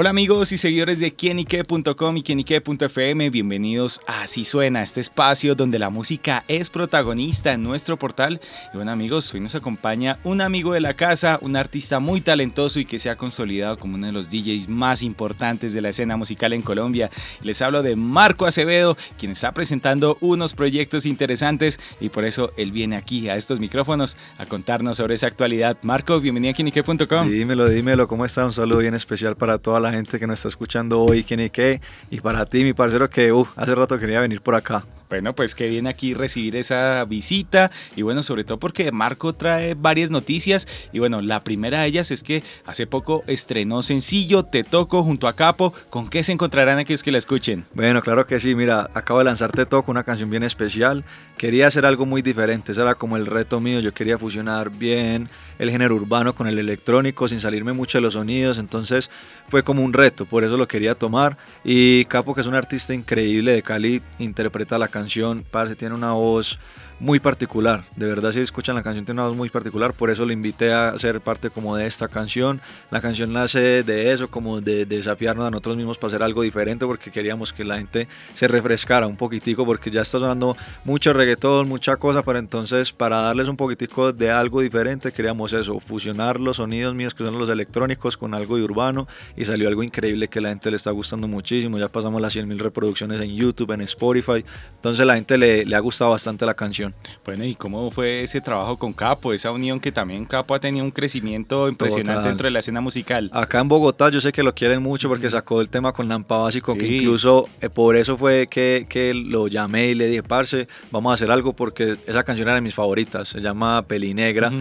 Hola amigos y seguidores de quienique.com y quienique.fm, bienvenidos a Así Suena, este espacio donde la música es protagonista en nuestro portal. Y bueno amigos, hoy nos acompaña un amigo de la casa, un artista muy talentoso y que se ha consolidado como uno de los DJs más importantes de la escena musical en Colombia. Les hablo de Marco Acevedo, quien está presentando unos proyectos interesantes y por eso él viene aquí a estos micrófonos a contarnos sobre esa actualidad. Marco, bienvenido a quienique.com. Dímelo, dímelo, ¿cómo está? Un saludo bien especial para toda la gente que nos está escuchando hoy, quién y qué, y para ti, mi parcero, que uh, hace rato quería venir por acá. Bueno, pues que viene aquí recibir esa visita. Y bueno, sobre todo porque Marco trae varias noticias. Y bueno, la primera de ellas es que hace poco estrenó sencillo Te Toco junto a Capo. ¿Con qué se encontrarán aquí es que la escuchen? Bueno, claro que sí, mira, acabo de lanzar Te Toco, una canción bien especial. Quería hacer algo muy diferente, ese era como el reto mío, yo quería fusionar bien el género urbano con el electrónico sin salirme mucho de los sonidos, entonces fue como un reto, por eso lo quería tomar. Y Capo que es un artista increíble de Cali, interpreta la canción canción, parce, tiene una voz muy particular. De verdad, si escuchan la canción, tiene una voz muy particular. Por eso lo invité a ser parte como de esta canción. La canción nace de eso, como de, desafiarnos a nosotros mismos para hacer algo diferente, porque queríamos que la gente se refrescara un poquitico, porque ya está sonando mucho reggaetón, mucha cosa. Pero entonces, para darles un poquitico de algo diferente, queríamos eso, fusionar los sonidos míos, que son los electrónicos, con algo de urbano. Y salió algo increíble que la gente le está gustando muchísimo. Ya pasamos las 100.000 reproducciones en YouTube, en Spotify. Entonces, la gente le, le ha gustado bastante la canción. Bueno, ¿y cómo fue ese trabajo con Capo? Esa unión que también Capo ha tenido un crecimiento impresionante dentro de la escena musical. Acá en Bogotá yo sé que lo quieren mucho porque sacó el tema con Lampa Básico, que incluso eh, por eso fue que, que, lo llamé y le dije, parce, vamos a hacer algo porque esa canción era de mis favoritas, se llama Peli Negra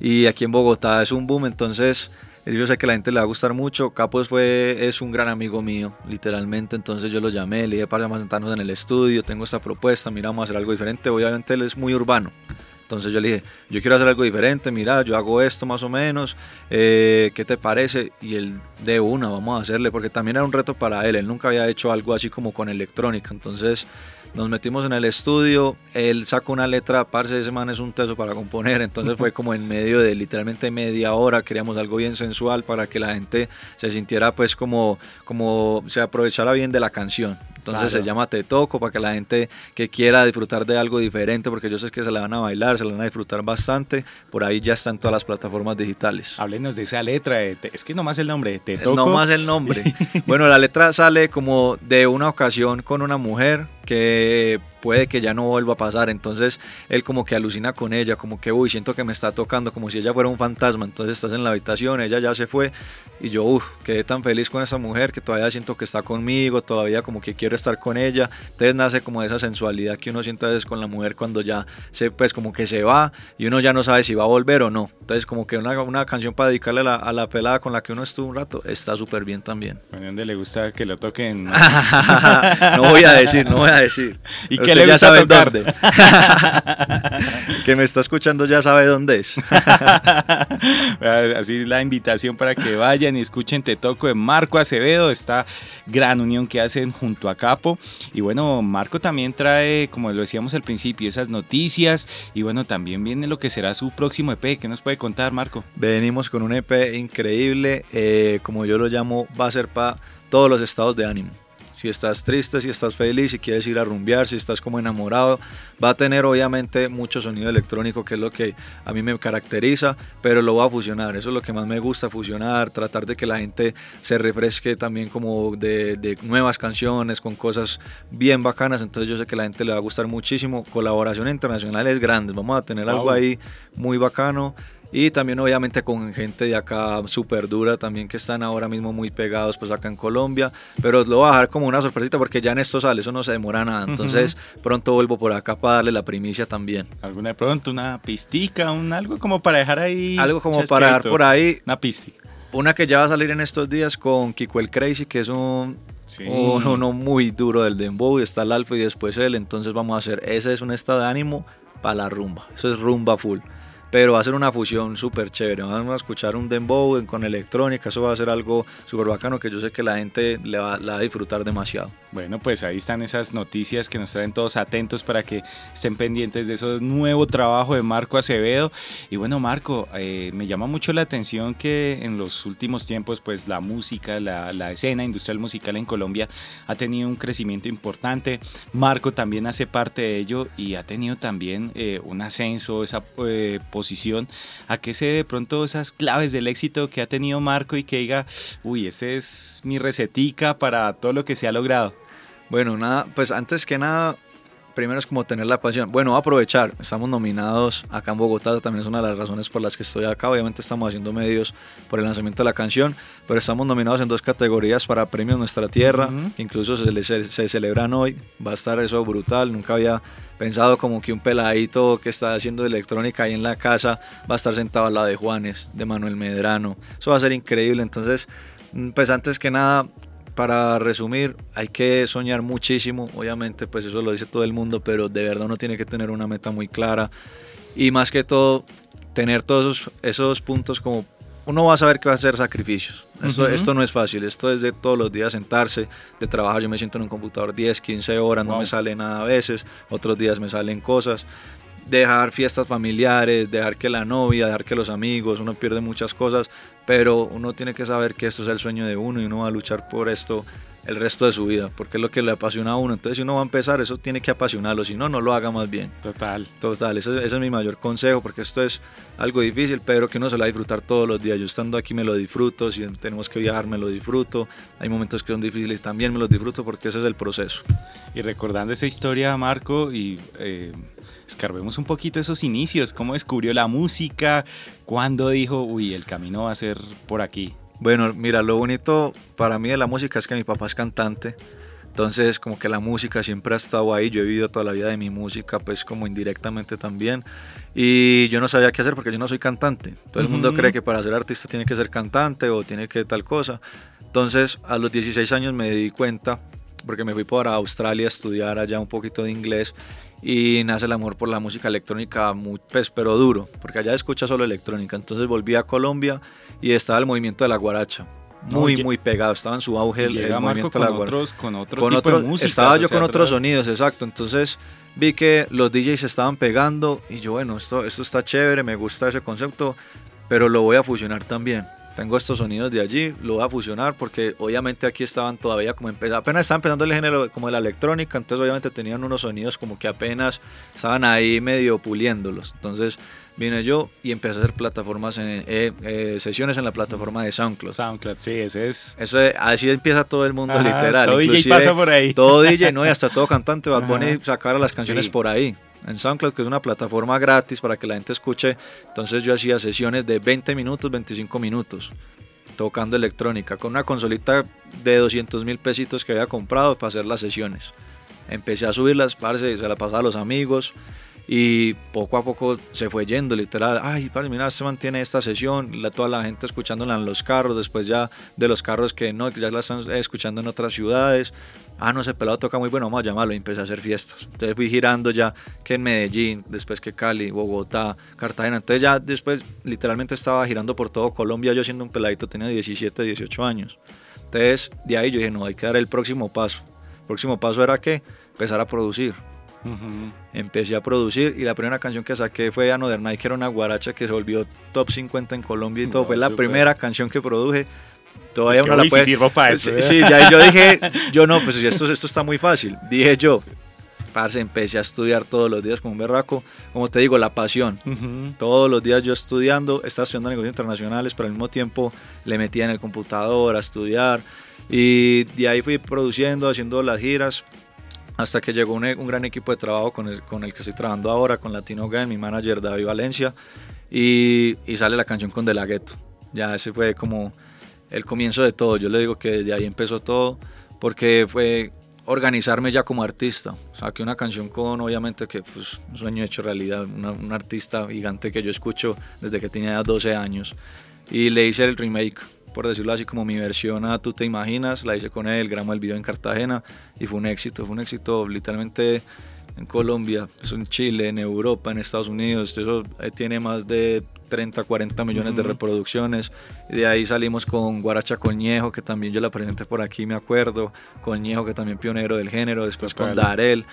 y aquí en Bogotá es un boom, entonces yo sé que a la gente le va a gustar mucho. Capos fue, es un gran amigo mío, literalmente. Entonces yo lo llamé, le dije para sentarnos en el estudio, tengo esta propuesta, mira, vamos a hacer algo diferente. Obviamente él es muy urbano. Entonces yo le dije, yo quiero hacer algo diferente, mira, yo hago esto más o menos, eh, ¿qué te parece? Y él de una, vamos a hacerle, porque también era un reto para él, él nunca había hecho algo así como con electrónica. Entonces nos metimos en el estudio, él sacó una letra, parce, ese man es un teso para componer, entonces fue como en medio de literalmente media hora, queríamos algo bien sensual para que la gente se sintiera pues como, como se aprovechara bien de la canción. Entonces se llama Te Toco para que la gente que quiera disfrutar de algo diferente, porque yo sé que se la van a bailar, se la van a disfrutar bastante, por ahí ya están todas las plataformas digitales. Háblenos de esa letra, es que nomás el nombre, Te Toco. No más el nombre. bueno, la letra sale como de una ocasión con una mujer que puede que ya no vuelva a pasar. Entonces él como que alucina con ella, como que, uy, siento que me está tocando, como si ella fuera un fantasma. Entonces estás en la habitación, ella ya se fue y yo, uff, quedé tan feliz con esa mujer que todavía siento que está conmigo, todavía como que quiero estar con ella. Entonces nace como esa sensualidad que uno siente a veces con la mujer cuando ya se, pues como que se va y uno ya no sabe si va a volver o no. Entonces como que una, una canción para dedicarle a la, pelada con la que uno estuvo un rato está súper bien también. ¿A dónde le gusta que lo toquen? no voy a decir, no voy a decir. ¿Y qué le gusta tocar? Dónde. que me está escuchando ya sabe dónde es. Así la invitación para que vayan y escuchen Te Toco de Marco Acevedo, esta gran unión que hacen junto a Capo. Y bueno, Marco también trae, como lo decíamos al principio, esas noticias. Y bueno, también viene lo que será su próximo EP. ¿Qué nos puede contar, Marco? Venimos con un EP increíble, eh, como yo lo llamo, va a ser para todos los estados de ánimo si estás triste, si estás feliz, si quieres ir a rumbear, si estás como enamorado, va a tener obviamente mucho sonido electrónico, que es lo que a mí me caracteriza, pero lo va a fusionar, eso es lo que más me gusta, fusionar, tratar de que la gente se refresque también como de, nuevas canciones, con cosas bien bacanas, entonces yo sé que la gente le va a gustar muchísimo, colaboraciones internacionales grandes, vamos a tener algo ahí muy bacano. Y también obviamente con gente de acá súper dura también que están ahora mismo muy pegados pues acá en Colombia. Pero lo voy a dejar como una sorpresita porque ya en esto sale, eso no se demora nada. Entonces pronto vuelvo por acá para darle la primicia también. ¿Alguna de pronto? ¿Una pistica? Un, algo como para dejar ahí? Algo como para dejar por ahí. Una pistica. Una que ya va a salir en estos días con Kiko el Crazy, que es un, uno muy duro del dembow. Está el alfa y después él. Entonces vamos a hacer, ese es un estado de ánimo para la rumba. Eso es rumba full. Pero va a ser una fusión súper chévere. Vamos a escuchar un dembow con electrónica, eso va a ser algo súper bacano que yo sé que la gente le va, a disfrutar demasiado. Bueno, pues ahí están esas noticias que nos traen todos atentos para que estén pendientes de ese nuevo trabajo de Marco Acevedo. Y bueno, Marco, eh, me llama mucho la atención que en los últimos tiempos, pues la música, la, la escena industrial musical en Colombia ha tenido un crecimiento importante. Marco también hace parte de ello y ha tenido también eh, un ascenso, esa eh, ¿A qué se de pronto esas claves del éxito que ha tenido Marco y que diga, uy, esa es mi recetica para todo lo que se ha logrado? Bueno, nada, pues antes que nada, primero es como tener la pasión. Bueno, aprovechar, estamos nominados acá en Bogotá, también es una de las razones por las que estoy acá. Obviamente estamos haciendo medios por el lanzamiento de la canción, pero estamos nominados en dos categorías para Premios Nuestra Tierra, que incluso se, se, se, celebran hoy. Va a estar eso brutal, nunca había pensado como que un peladito que está haciendo electrónica ahí en la casa va a estar sentado al lado de Juanes, de Manuel Medrano. Eso va a ser increíble, entonces mm, pues antes que nada para resumir, hay que soñar muchísimo, obviamente pues eso lo dice todo el mundo, pero de verdad uno tiene que tener una meta muy clara y más que todo tener todos esos, puntos como uno va a saber que va a hacer sacrificios. Esto, esto, no es fácil, esto es de todos los días sentarse, de trabajar. Yo me siento en un computador 10, 15 horas, no me sale nada a veces, otros días me salen cosas. Dejar fiestas familiares, dejar que la novia, dejar que los amigos, uno pierde muchas cosas pero uno tiene que saber que esto es el sueño de uno y uno va a luchar por esto el resto de su vida, porque es lo que le apasiona a uno. Entonces, si uno va a empezar, eso tiene que apasionarlo, si no, no lo haga más bien. Total. Total, ese, es mi mayor consejo, porque esto es algo difícil, pero que uno se lo va a disfrutar todos los días. Yo estando aquí me lo disfruto, si tenemos que viajar me lo disfruto, hay momentos que son difíciles también me los disfruto, porque ese es el proceso. Y recordando esa historia, Marco, y... Eh, escarbemos un poquito esos inicios, cómo descubrió la música, cuándo dijo, uy, el camino va a ser por aquí. Bueno, mira, lo bonito para mí de la música es que mi papá es cantante. Entonces, como que la música siempre ha estado ahí. Yo he vivido toda la vida de mi música, pues como indirectamente también. Y yo no sabía qué hacer porque yo no soy cantante. Todo el mundo cree que para ser artista tiene que ser cantante o tiene que tal cosa. Entonces, a los 16 años me di cuenta, porque me fui para Australia a estudiar allá un poquito de inglés y nace el amor por la música electrónica, muy, pues, pero duro, porque allá escucha solo electrónica. Entonces volví a Colombia y estaba el movimiento de la guaracha. Muy, muy pegado, estaba en su auge el, movimiento de la guaracha. con otro con tipo de música. Estaba yo con otros sonidos, exacto. Entonces vi que los DJs estaban pegando y yo, bueno, esto, esto está chévere, me gusta ese concepto, pero lo voy a fusionar también tengo estos sonidos de allí, lo voy a fusionar porque obviamente aquí estaban todavía como apenas estaban empezando el género como de la electrónica, entonces obviamente tenían unos sonidos como que apenas estaban ahí medio puliéndolos. Entonces vine yo y empecé a hacer plataformas, en, eh, eh, sesiones en la plataforma de SoundCloud. SoundCloud, sí, ese es. Eso así empieza todo el mundo literal. Todo DJ pasa por ahí. Todo DJ, ¿no? Y hasta todo cantante va a poner sacar las canciones por ahí en SoundCloud, que es una plataforma gratis para que la gente escuche. Entonces yo hacía sesiones de 20 minutos, 25 minutos, tocando electrónica, con una consolita de 200 mil pesitos que había comprado para hacer las sesiones. Empecé a subirlas, parce, se la pasaba a los amigos y poco a poco se fue yendo, literal. Ay, parce, mira, se mantiene esta sesión, la, toda la gente escuchándola en los carros, después ya de los carros que no, que ya la están escuchando en otras ciudades ah, no, ese pelado toca muy bueno, vamos a llamarlo y empecé a hacer fiestas. Entonces fui girando ya que en Medellín, después que Cali, Bogotá, Cartagena. Entonces ya después literalmente estaba girando por todo Colombia, yo siendo un peladito tenía 17, 18 años. Entonces de ahí yo dije, no, hay que dar el próximo paso. El próximo paso era que empezar a producir. Empecé a producir y la primera canción que saqué fue Another Night, que era una guaracha que se volvió top 50 en Colombia y todo. fue la primera canción que produje Todavía es que, la sirvo para eso. Sí, ya yo dije, yo no, pues esto, esto está muy fácil. Dije yo, parce, empecé a estudiar todos los días como un berraco. Como te digo, la pasión. Todos los días yo estudiando, estaba estudiando negocios internacionales, pero al mismo tiempo le metía en el computador a estudiar. Y de ahí fui produciendo, haciendo las giras, hasta que llegó un, un gran equipo de trabajo con el, que estoy trabajando ahora, con Latino Game, mi manager David Valencia, y, y sale la canción con De La Ghetto. Ya ese fue como el comienzo de todo. Yo le digo que desde ahí empezó todo, porque fue organizarme ya como artista. Saqué una canción con, obviamente, que pues un sueño hecho realidad, un artista gigante que yo escucho desde que tenía 12 años. Y le hice el remake, por decirlo así, como mi versión a Tú te imaginas, la hice con él, grabamos el video en Cartagena y fue un éxito, fue un éxito literalmente en Colombia, pues en Chile, en Europa, en Estados Unidos. Eso eh, tiene más de 30, 40 millones de reproducciones. Y de ahí salimos con Guaracha Coñejo, que también yo la presenté por aquí, me acuerdo. Coñejo, que también pionero del género. Después con Darel.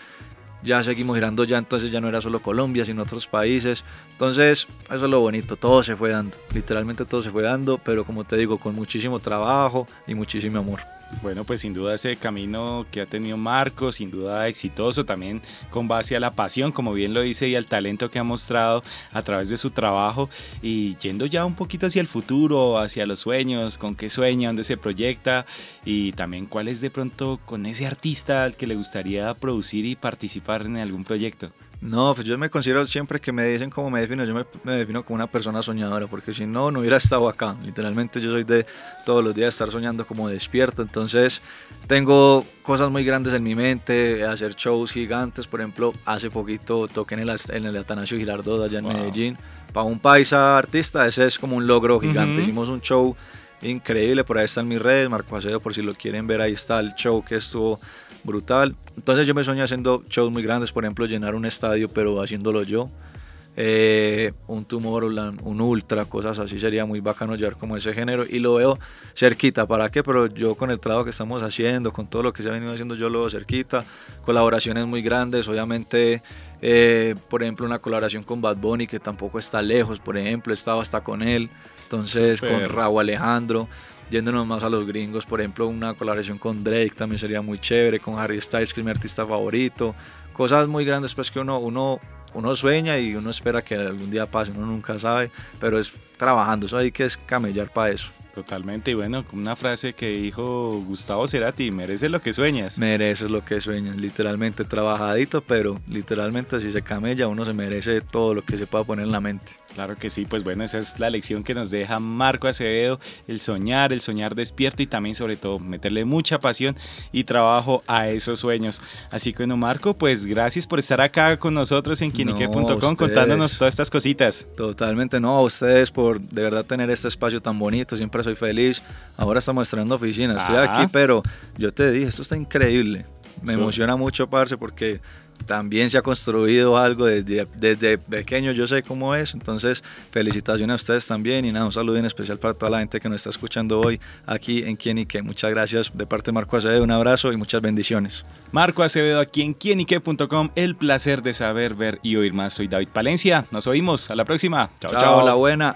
Ya seguimos girando ya, entonces ya no era solo Colombia, sino otros países. Entonces, eso es lo bonito, todo se fue dando. Literalmente todo se fue dando, pero como te digo, con muchísimo trabajo y muchísimo amor. Bueno, pues sin duda ese camino que ha tenido Marco, sin duda exitoso, también con base a la pasión, como bien lo dice, y al talento que ha mostrado a través de su trabajo y yendo ya un poquito hacia el futuro, hacia los sueños, con qué sueña, dónde se proyecta y también cuál es de pronto con ese artista al que le gustaría producir y participar en algún proyecto. No, pues yo me considero siempre que me dicen cómo me defino, yo me, defino como una persona soñadora, porque si no, no hubiera estado acá. Literalmente yo soy de todos los días estar soñando como despierto, entonces tengo cosas muy grandes en mi mente, hacer shows gigantes, por ejemplo, hace poquito toqué en el, en el Atanasio Girardot allá en Medellín, para un paisa artista, ese es como un logro gigante. Hicimos un show increíble, por ahí están mis redes, Marco Acedo, por si lo quieren ver, ahí está el show que estuvo brutal. Entonces yo me sueño haciendo shows muy grandes, por ejemplo, llenar un estadio, pero haciéndolo yo. Eh, un Tomorrowland, un Ultra, cosas así, sería muy bacano llevar como ese género y lo veo cerquita, ¿para qué? Pero yo con el trabajo que estamos haciendo, con todo lo que se ha venido haciendo, yo lo veo cerquita, colaboraciones muy grandes, obviamente, eh, por ejemplo, una colaboración con Bad Bunny que tampoco está lejos, por ejemplo, he estado hasta con él, entonces con Raúl Alejandro, yéndonos más a los gringos, por ejemplo, una colaboración con Drake también sería muy chévere, con Harry Styles, que es mi artista favorito, cosas muy grandes pues que uno, uno, uno sueña y uno espera que algún día pase, uno nunca sabe, pero es trabajando, eso hay que es camellar para eso. Totalmente, y bueno, una frase que dijo Gustavo Cerati, mereces lo que sueñas. Mereces lo que sueñas, literalmente trabajadito, pero literalmente si se camella uno se merece todo lo que se pueda poner en la mente. Claro que sí, pues bueno, esa es la lección que nos deja Marco Acevedo, el soñar, el soñar despierto y también sobre todo meterle mucha pasión y trabajo a esos sueños. Así que bueno, Marco, pues gracias por estar acá con nosotros en quienique.com contándonos todas estas cositas. Totalmente, no, a ustedes por de verdad tener este espacio tan bonito, siempre soy feliz. Ahora estamos estrenando oficina, estoy aquí, pero yo te dije, esto está increíble. Me emociona mucho, parce, porque también se ha construido algo desde, desde pequeño, yo sé cómo es, entonces felicitaciones a ustedes también y nada, un saludo en especial para toda la gente que nos está escuchando hoy aquí en Quién y Qué. Muchas gracias de parte de Marco Acevedo, un abrazo y muchas bendiciones. Marco Acevedo aquí en quienique.com, el placer de saber, ver y oír más. Soy David Palencia, nos oímos, a la próxima. Chao, chao. chao. la buena.